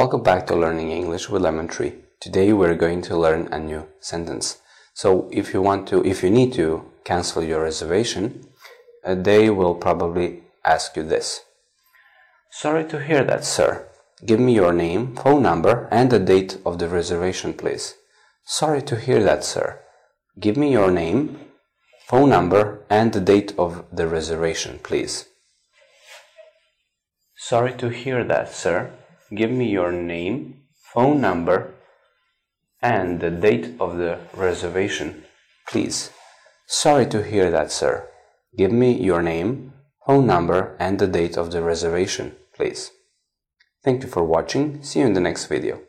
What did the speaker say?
Welcome back to Learning English with Lemon Tree. Today we're going to learn a new sentence. So if you want to, if you need to cancel your reservation, uh, they will probably ask you this. Sorry to hear that, sir. Give me your name, phone number, and the date of the reservation, please. Sorry to hear that, sir. Give me your name, phone number, and the date of the reservation, please. Sorry to hear that, sir give me your name, phone number, and the date of the reservation, please. Sorry to hear that, sir. Give me your name, phone number, and the date of the reservation, please. Thank you for watching. See you in the next video.